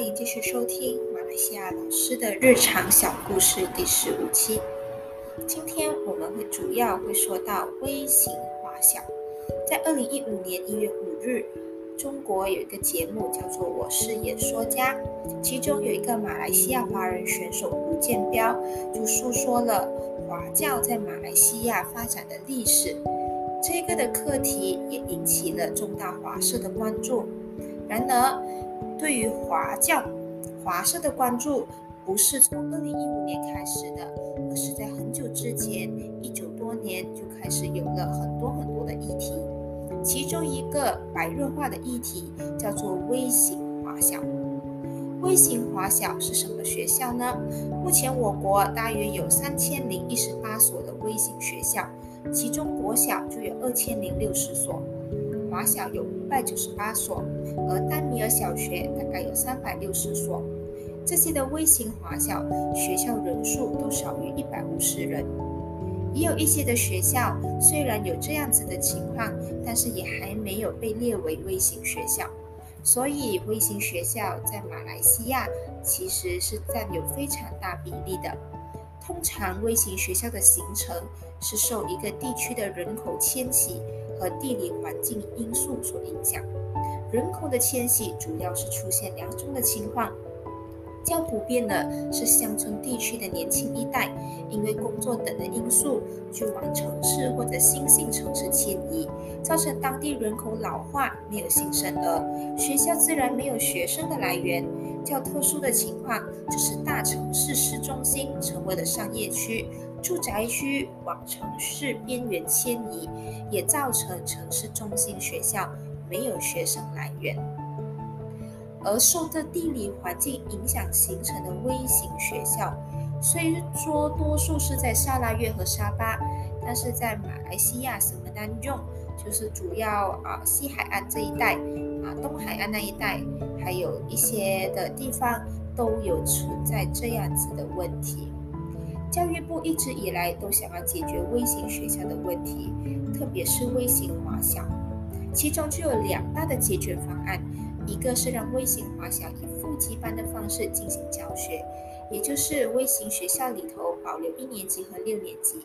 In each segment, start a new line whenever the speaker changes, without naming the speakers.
欢迎继续收听马来西亚老师的日常小故事第十五期。今天我们会主要会说到微型华小。在二零一五年一月五日，中国有一个节目叫做《我是演说家》，其中有一个马来西亚华人选手吴建彪，就诉说了华教在马来西亚发展的历史。这个的课题也引起了重大华社的关注。然而，对于华教、华社的关注不是从二零一五年开始的，而是在很久之前，一九多年就开始有了很多很多的议题。其中一个白热化的议题叫做微型华小。微型华小是什么学校呢？目前我国大约有三千零一十八所的微型学校，其中国小就有二千零六十所。华小有百九十八所，而丹米尔小学大概有三百六十所。这些的微型华小学校人数都少于一百五十人。也有一些的学校虽然有这样子的情况，但是也还没有被列为微型学校。所以微型学校在马来西亚其实是占有非常大比例的。通常微型学校的形成是受一个地区的人口迁徙。和地理环境因素所影响，人口的迁徙主要是出现两种的情况。较普遍的是乡村地区的年轻一代，因为工作等的因素，就往城市或者新兴城市迁移，造成当地人口老化，没有新生儿，学校自然没有学生的来源。较特殊的情况就是大城市市中心成为了商业区。住宅区往城市边缘迁移，也造成城市中心学校没有学生来源。而受这地理环境影响形成的微型学校，虽说多数是在沙拉越和沙巴，但是在马来西亚什么当中，就是主要啊西海岸这一带啊东海岸那一带，还有一些的地方都有存在这样子的问题。教育部一直以来都想要解决微型学校的问题，特别是微型华小，其中就有两大的解决方案，一个是让微型华小以复级班的方式进行教学，也就是微型学校里头保留一年级和六年级，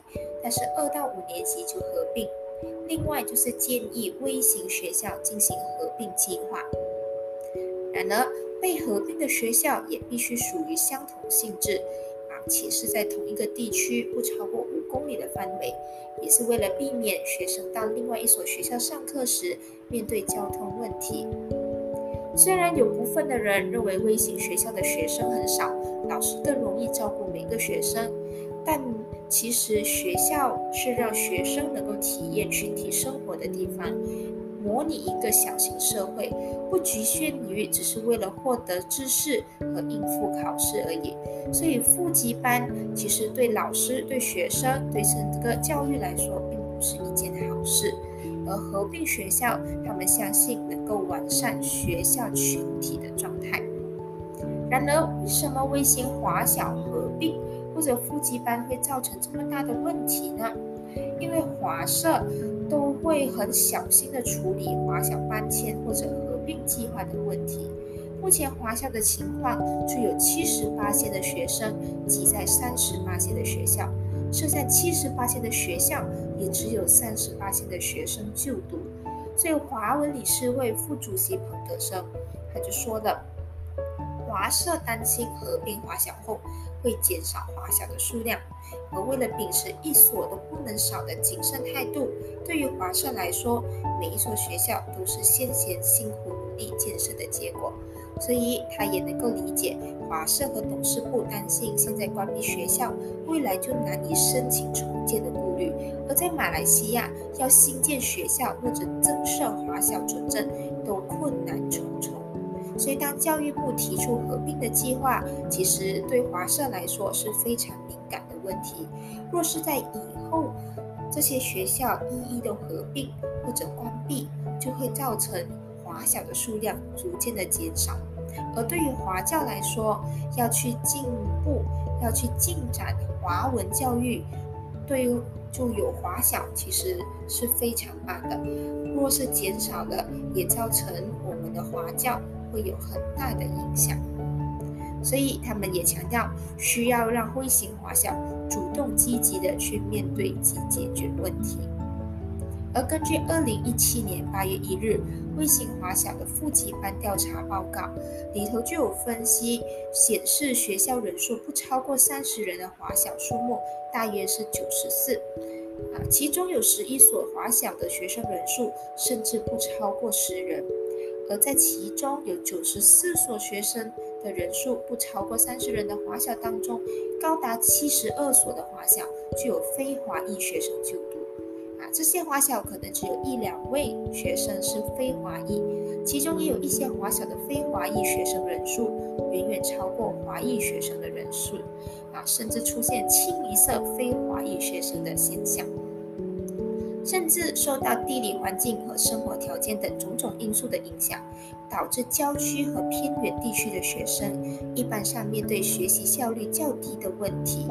但是二到五年级就合并；另外就是建议微型学校进行合并计划。然而，被合并的学校也必须属于相同性质。且是在同一个地区不超过五公里的范围，也是为了避免学生到另外一所学校上课时面对交通问题。虽然有部分的人认为微型学校的学生很少，老师更容易照顾每个学生，但其实学校是让学生能够体验群体生活的地方。模拟一个小型社会，不局限于只是为了获得知识和应付考试而已。所以，副级班其实对老师、对学生、对整个教育来说，并不是一件好事。而合并学校，他们相信能够完善学校群体的状态。然而，为什么微型华小合并或者副级班会造成这么大的问题呢？因为华社都会很小心的处理华小搬迁或者合并计划的问题。目前华小的情况就有七十八线的学生挤在三十八线的学校，剩下七十八线的学校也只有三十八线的学生就读。所以华文理事会副主席彭德生他就说了，华社担心合并华小后。会减少华小的数量，而为了秉持一所都不能少的谨慎态度，对于华社来说，每一所学校都是先前辛苦努力建设的结果，所以他也能够理解华社和董事部担心现在关闭学校，未来就难以申请重建的顾虑。而在马来西亚，要新建学校或者增设华小准证，都困难重重。所以，当教育部提出合并的计划，其实对华社来说是非常敏感的问题。若是在以后这些学校一一的合并或者关闭，就会造成华小的数量逐渐的减少。而对于华教来说，要去进步，要去进展华文教育，对于就有华小其实是非常慢的。若是减少了，也造成我们的华教。会有很大的影响。所以他们也强调需要让微型华小主动积极的去面对及解决问题。而根据二零一七年八月一日微型华小的副级班调查报告里头就有分析显示，学校人数不超过三十人的华小数目大约是九十四。啊，其中有十一所华小的学生人数甚至不超过十人，而在其中有九十四所学生的人数不超过三十人的华小当中，高达七十二所的华小具有非华裔学生就读。啊，这些华小可能只有一两位学生是非华裔，其中也有一些华小的非华裔学生人数远远超过华裔学生的人数。啊，甚至出现清一色非华裔学生的现象，甚至受到地理环境和生活条件等种种因素的影响，导致郊区和偏远地区的学生一般上面对学习效率较低的问题，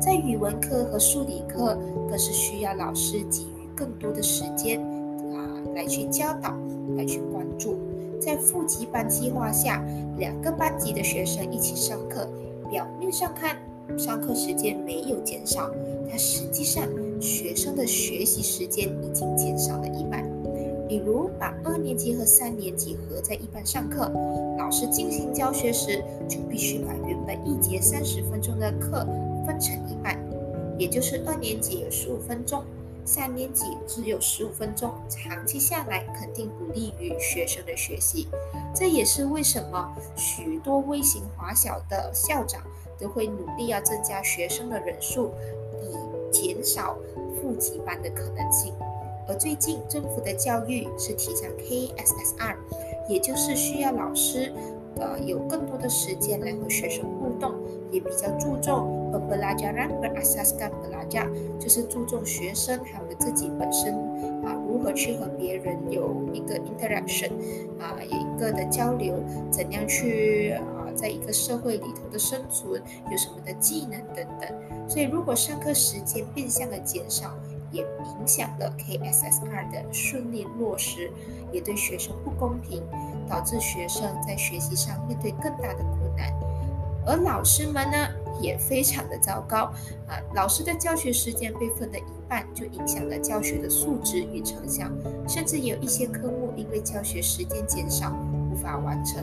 在语文课和数理课更是需要老师给予更多的时间啊来去教导，来去关注。在副级班计划下，两个班级的学生一起上课，表面上看。上课时间没有减少，但实际上学生的学习时间已经减少了一半。比如把二年级和三年级合在一班上课，老师进行教学时就必须把原本一节三十分钟的课分成一半，也就是二年级有十五分钟，三年级只有十五分钟。长期下来肯定不利于学生的学习。这也是为什么许多微型华小的校长。都会努力要增加学生的人数，减少负级班的可能性。而最近政府的教育是提倡 KSSR，也就是需要老师呃有更多的时间来和学生互动，也比较注重 pelajaran berasaskan pelajar，就是注重学生他们自己本身啊如何去和别人有一个 interaction，啊一个的交流，怎样去。在一个社会里头的生存有什么的技能等等，所以如果上课时间变相的减少，也影响了 KSSR 的顺利落实，也对学生不公平，导致学生在学习上面对更大的困难。而老师们呢，也非常的糟糕啊！老师的教学时间被分了一半，就影响了教学的素质与成效，甚至有一些科目因为教学时间减少，无法完成。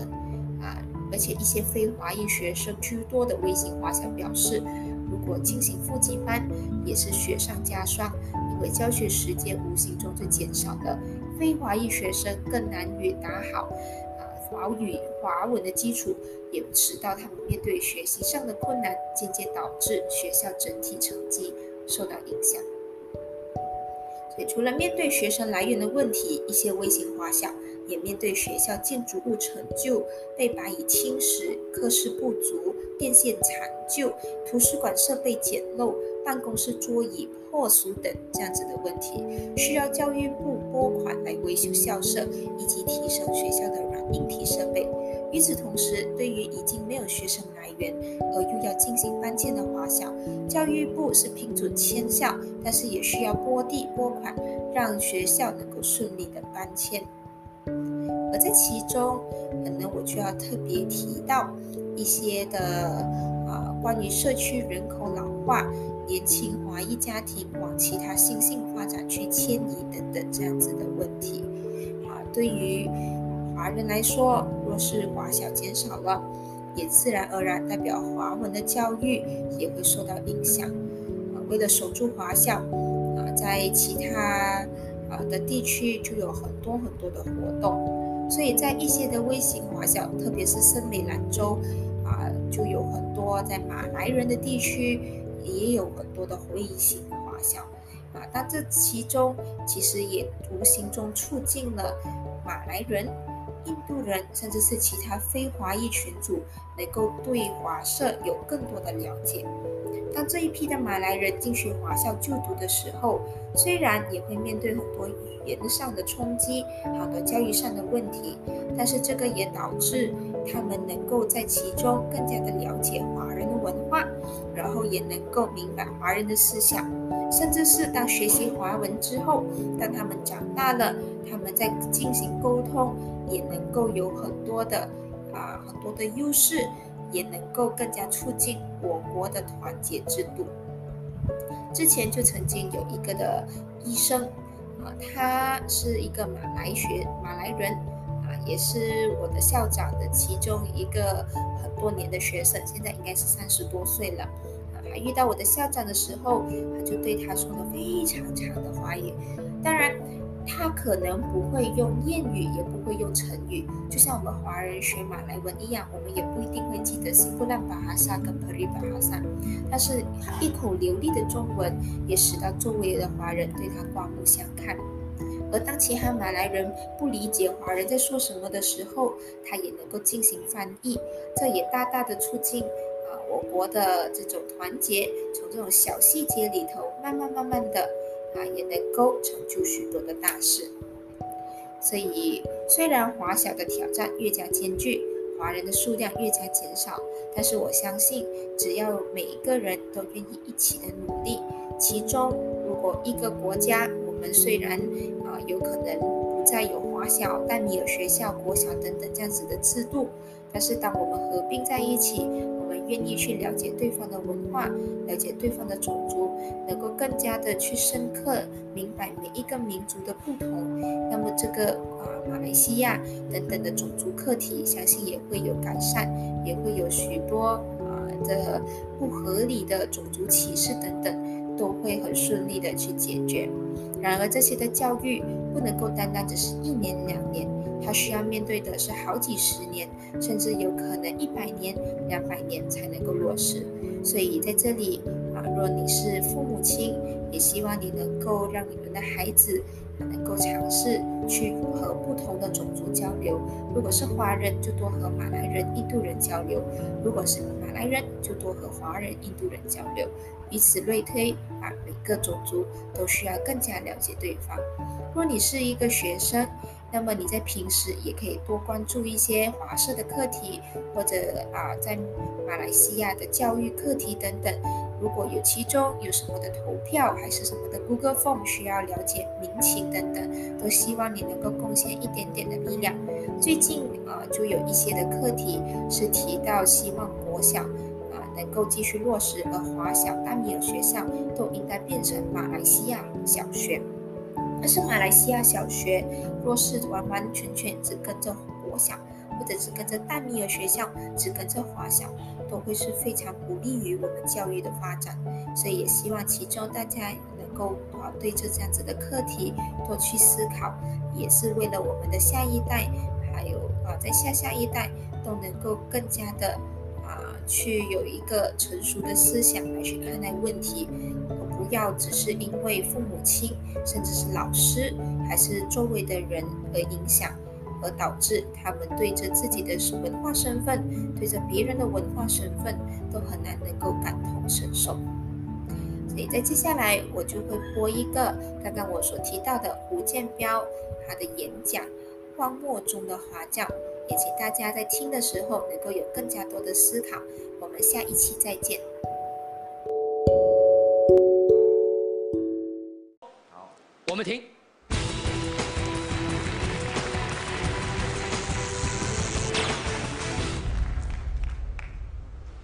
而且一些非华裔学生居多的微型华小表示，如果进行复习班，也是雪上加霜，因为教学时间无形中就减少了，非华裔学生更难于打好啊华语华文的基础，也使到他们面对学习上的困难，间接导致学校整体成绩受到影响。所以，除了面对学生来源的问题，一些微型华小。也面对学校建筑物陈旧、被白蚁侵蚀、课室不足、电线残旧、图书馆设备简陋、办公室桌椅破损等这样子的问题，需要教育部拨款来维修校舍以及提升学校的软硬体设备。与此同时，对于已经没有学生来源而又要进行搬迁的华小，教育部是批准迁校，但是也需要拨地拨款，让学校能够顺利的搬迁。而在其中，可能我就要特别提到一些的啊，关于社区人口老化、年轻华裔家庭往其他新兴发展区迁移等等这样子的问题。啊，对于华人来说，若是华小减少了，也自然而然代表华文的教育也会受到影响。啊，为了守住华小，啊，在其他啊的地区就有很多很多的活动。所以在一些的微型华小，特别是森美兰州，啊，就有很多在马来人的地区，也有很多的回型华小，啊，但这其中其实也无形中促进了马来人、印度人，甚至是其他非华裔群组，能够对华社有更多的了解。当这一批的马来人进去华校就读的时候，虽然也会面对很多语言上的冲击，好多教育上的问题，但是这个也导致他们能够在其中更加的了解华人的文化，然后也能够明白华人的思想，甚至是当学习华文之后，当他们长大了，他们在进行沟通也能够有很多的啊很多的优势。也能够更加促进我国的团结制度。之前就曾经有一个的医生，啊，他是一个马来学马来人，也是我的校长的其中一个很多年的学生，现在应该是三十多岁了。啊，遇到我的校长的时候，他就对他说了非常长的话语，当然。他可能不会用谚语，也不会用成语，就像我们华人学马来文一样，我们也不一定会记得西布兰巴哈萨跟普里巴哈萨。但是，一口流利的中文也使到周围的华人对他刮目相看。而当其他马来人不理解华人在说什么的时候，他也能够进行翻译，这也大大的促进啊我国的这种团结，从这种小细节里头慢慢慢慢的。啊，也能够成就许多的大事。所以，虽然华小的挑战越加艰巨，华人的数量越加减少，但是我相信，只要每一个人都愿意一起的努力，其中如果一个国家，我们虽然有可能不再有华小、但米尔学校、国小等等这样子的制度，但是当我们合并在一起。我们愿意去了解对方的文化，了解对方的种族，能够更加的去深刻明白每一个民族的不同，那么这个啊马来西亚等等的种族课题，相信也会有改善，也会有许多啊的不合理的种族歧视等等，都会很顺利的去解决。然而这些的教育不能够单单只是一年两年。他需要面对的是好几十年，甚至有可能一百年、两百年才能够落实。所以在这里啊，若你是父母亲，也希望你能够让你们的孩子能够尝试去和不同的种族交流。如果是华人，就多和马来人、印度人交流；如果是马来人，就多和华人、印度人交流。以此类推啊，每个种族都需要更加了解对方。若你是一个学生，那么你在平时也可以多关注一些华社的课题，或者啊，在马来西亚的教育课题等等。如果有其中有什么的投票，还是什么的 Google Form 需要了解民情等等，都希望你能够贡献一点点的力量。最近啊，就有一些的课题是提到希望国小啊能够继续落实，而华小、大米尔学校都应该变成马来西亚小学。但是马来西亚小学若是完完全全只跟着国小，或者是跟着大米尔学校，只跟着华小，都会是非常不利于我们教育的发展。所以也希望其中大家能够啊对着这样子的课题多去思考，也是为了我们的下一代，还有啊在下下一代都能够更加的啊去有一个成熟的思想来去看待问题。不要只是因为父母亲，甚至是老师，还是周围的人而影响，而导致他们对着自己的文化身份，对着别人的文化身份，都很难能够感同身受。所以在接下来，我就会播一个刚刚我所提到的胡建彪他的演讲《荒漠中的华教》，也请大家在听的时候能够有更加多的思考。我们下一期再见。
我们停。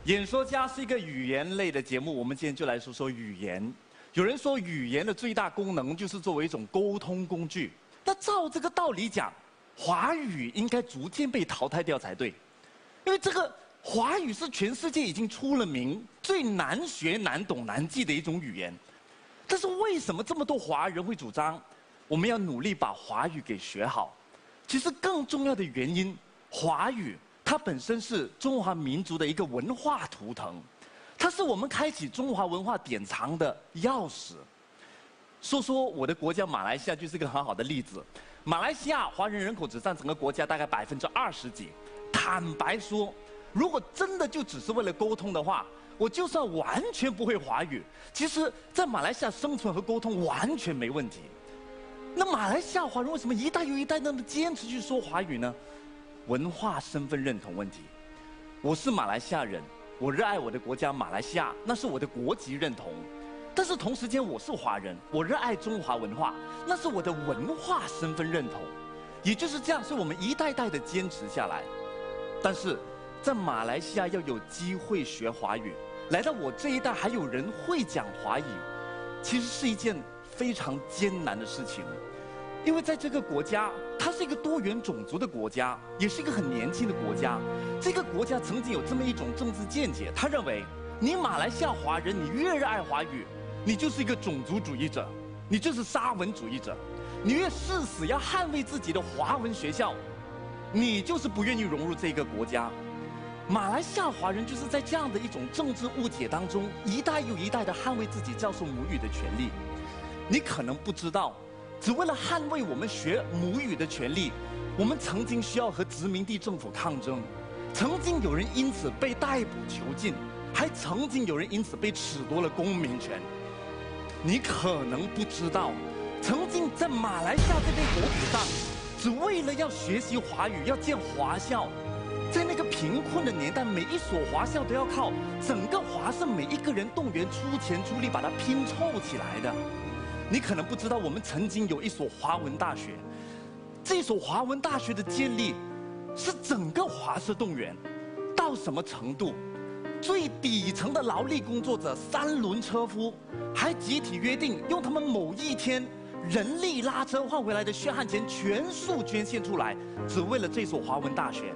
演说家是一个语言类的节目，我们今天就来说说语言。有人说，语言的最大功能就是作为一种沟通工具。那照这个道理讲，华语应该逐渐被淘汰掉才对，因为这个华语是全世界已经出了名、最难学、难懂、难记的一种语言。但是为什么这么多华人会主张我们要努力把华语给学好？其实更重要的原因，华语它本身是中华民族的一个文化图腾，它是我们开启中华文化典藏的钥匙。说说我的国家马来西亚就是一个很好的例子。马来西亚华人人口只占整个国家大概百分之二十几。坦白说，如果真的就只是为了沟通的话，我就算完全不会华语，其实，在马来西亚生存和沟通完全没问题。那马来西亚华人为什么一代又一代那么坚持去说华语呢？文化身份认同问题。我是马来西亚人，我热爱我的国家马来西亚，那是我的国籍认同。但是同时间我是华人，我热爱中华文化，那是我的文化身份认同。也就是这样，是我们一代代的坚持下来。但是。在马来西亚要有机会学华语，来到我这一代还有人会讲华语，其实是一件非常艰难的事情。因为在这个国家，它是一个多元种族的国家，也是一个很年轻的国家。这个国家曾经有这么一种政治见解，他认为你马来西亚华人，你越热爱华语，你就是一个种族主义者，你就是沙文主义者。你越誓死要捍卫自己的华文学校，你就是不愿意融入这个国家。马来西亚华人就是在这样的一种政治误解当中，一代又一代的捍卫自己教授母语的权利。你可能不知道。只为了捍卫我们学母语的权利，我们曾经需要和殖民地政府抗争，曾经有人因此被逮捕囚禁，还曾经有人因此被褫夺了公民权。你可能不知道，曾经在马来西亚这片国土上，只为了要学习华语、要建华校，在那个贫困的年代，每一所华校都要靠整个华盛每一个人动员出钱出力把它拼凑起来的。你可能不知道，我们曾经有一所华文大学。这所华文大学的建立，是整个华社动员，到什么程度？最底层的劳力工作者、三轮车夫，还集体约定，用他们某一天人力拉车换回来的血汗钱，全数捐献出来，只为了这所华文大学。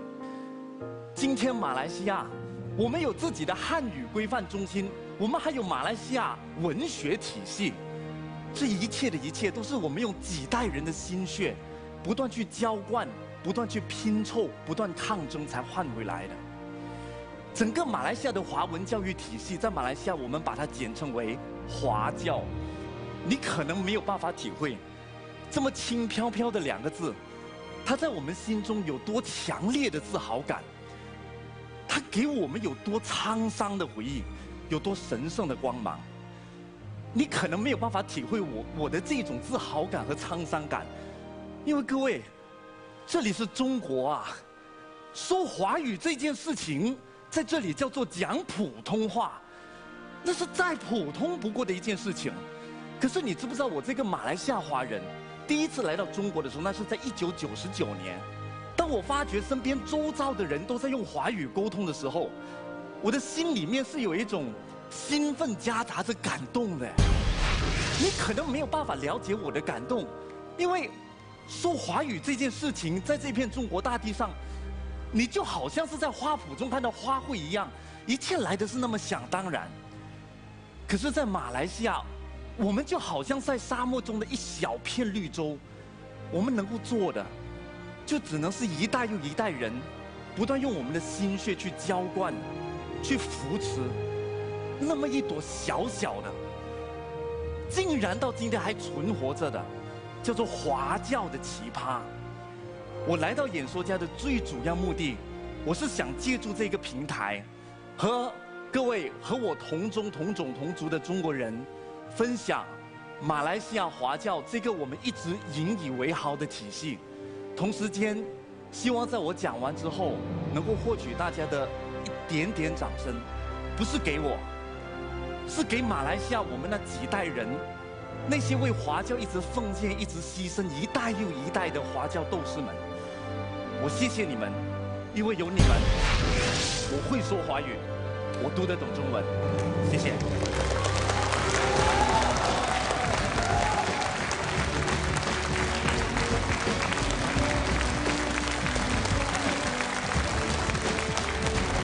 今天马来西亚，我们有自己的汉语规范中心，我们还有马来西亚文学体系。这一切的一切，都是我们用几代人的心血，不断去浇灌、不断去拼凑、不断抗争才换回来的。整个马来西亚的华文教育体系，在马来西亚我们把它简称为华教。你可能没有办法体会，这么轻飘飘的两个字，它在我们心中有多强烈的自豪感，它给我们有多沧桑的回忆，有多神圣的光芒。你可能没有办法体会我我的这种自豪感和沧桑感，因为各位，这里是中国啊，说华语这件事情在这里叫做讲普通话，那是再普通不过的一件事情。可是你知不知道，我这个马来西亚华人第一次来到中国的时候，那是在一九九十九年，当我发觉身边周遭的人都在用华语沟通的时候，我的心里面是有一种。兴奋夹杂着感动的，你可能没有办法了解我的感动，因为说华语这件事情，在这片中国大地上，你就好像是在花圃中看到花卉一样，一切来的是那么想当然。可是，在马来西亚，我们就好像在沙漠中的一小片绿洲，我们能够做的，就只能是一代又一代人，不断用我们的心血去浇灌，去扶持。那么一朵小小的，竟然到今天还存活着的，叫做华教的奇葩。我来到演说家的最主要目的，我是想借助这个平台，和各位和我同宗同种同族的中国人，分享马来西亚华教这个我们一直引以为豪的体系。同时间，希望在我讲完之后，能够获取大家的一点点掌声，不是给我。是给马来西亚我们那几代人，那些为华教一直奉献、一直牺牲一代又一代的华教斗士们，我谢谢你们，因为有你们，我会说华语，我读得懂中文，谢谢。